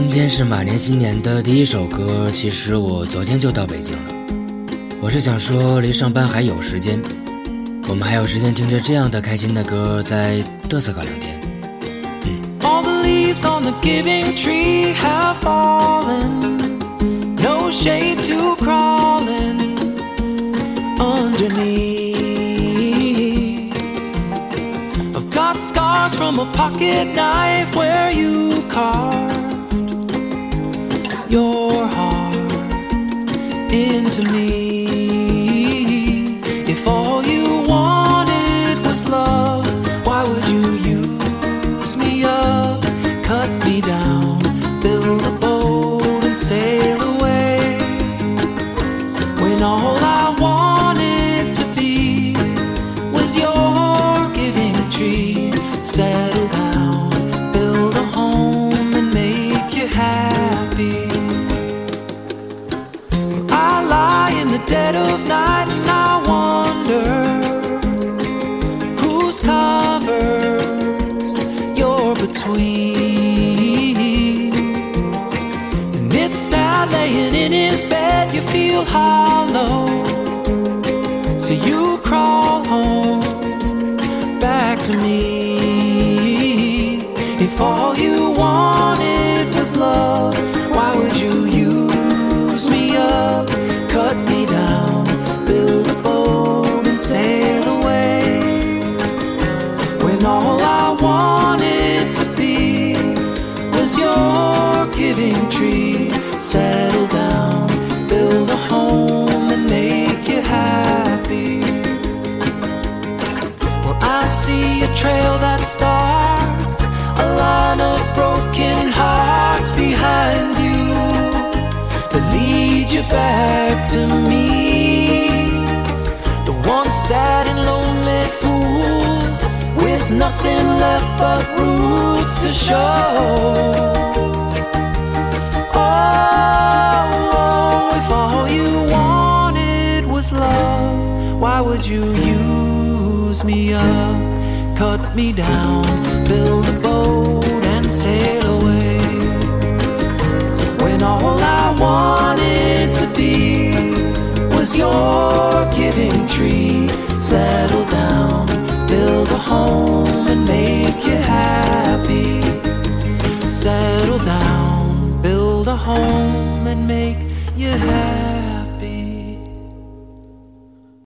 今天是马年新年的第一首歌，其实我昨天就到北京了。我是想说，离上班还有时间，我们还有时间听着这样的开心的歌，再嘚瑟个两天。嗯。All the leaves on the giving tree have fallen, no shade to crawling underneath. I've got scars from a pocket knife into me. Between. And it's sad laying in his bed, you feel hollow. So you crawl home back to me. If all you wanted was love, why would you use me up, cut me down, build a boat and sail away? When all giving tree, settle down, build a home and make you happy. Well, I see a trail that starts a line of broken hearts behind you that lead you back to me. The one sad and lonely fool with nothing left but roots to show. Would you use me up, cut me down, build a boat and sail away? When all I wanted to be was your giving tree. Settle down, build a home and make you happy. Settle down, build a home and make you happy.